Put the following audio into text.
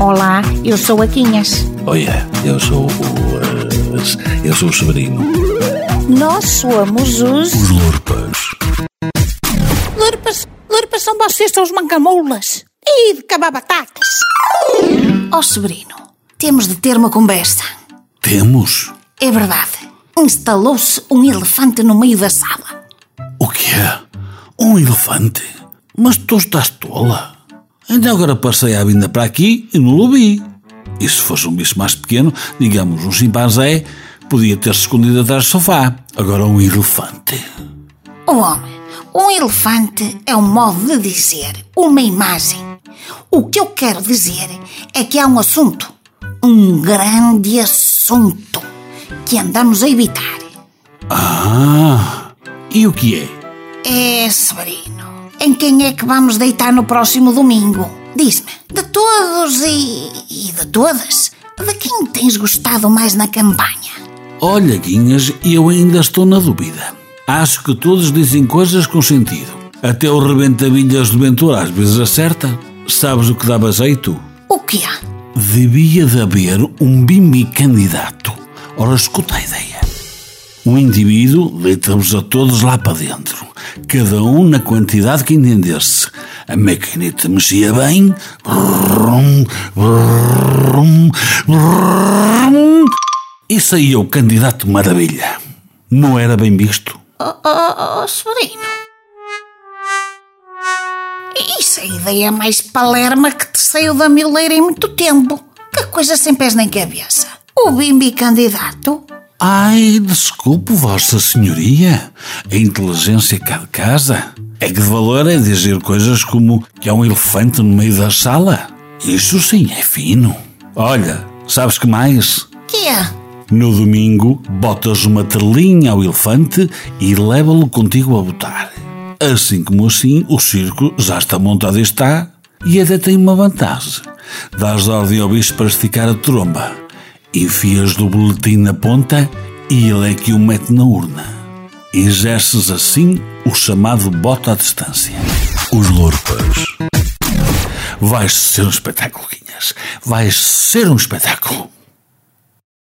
Olá, eu sou a Quinhas. Olha, eu sou o. eh, eu sou o Severino. Nós somos os. Os Lurpas. Lurpas, lurpas são vocês, são os mancamoulas. E de cabar batatas. Ó oh, Severino, temos de ter uma conversa. Temos? É verdade. Instalou-se um elefante no meio da sala. O que é? Um elefante? Mas tu estás tola. Ainda agora passei a vinda para aqui e não o vi. E se fosse um bicho mais pequeno, digamos um chimpanzé, podia ter-se escondido atrás do sofá. Agora um elefante. O homem, um elefante é um modo de dizer, uma imagem. O que eu quero dizer é que há um assunto, um grande assunto, que andamos a evitar. Ah, e o que é? É, Severino, em quem é que vamos deitar no próximo domingo? Diz-me, de todos e, e de todas, de quem tens gostado mais na campanha? Olha, Guinhas, eu ainda estou na dúvida. Acho que todos dizem coisas com sentido. Até o rebentabilhas do Ventura às vezes acerta. Sabes o que dava jeito? O que há? Devia de haver um bimbi candidato. Ora, escuta a ideia. Um indivíduo deita-vos a todos lá para dentro, cada um na quantidade que entendesse. A maquineta mexia bem. Brum, brum, brum, e saía o candidato maravilha. Não era bem visto? Oh, oh, oh, Severino. Isso é a ideia mais palerma que te saiu da mileira em muito tempo. Que coisa sem pés nem cabeça. O bimbi candidato? Ai, desculpe, Vossa Senhoria. A inteligência cá de casa. É que de valor é dizer coisas como que há um elefante no meio da sala. Isso sim é fino. Olha, sabes que mais? Que é? No domingo, botas uma trelinha ao elefante e leva-lo contigo a botar. Assim como assim, o circo já está montado e está, e até tem uma vantagem. Dás ordem ao bicho para esticar a tromba, enfias do boletim na ponta e ele é que o mete na urna. Exerces assim o chamado bota à distância. Os Lorpas. Vais ser um espetáculo, Guinhas. Vais ser um espetáculo.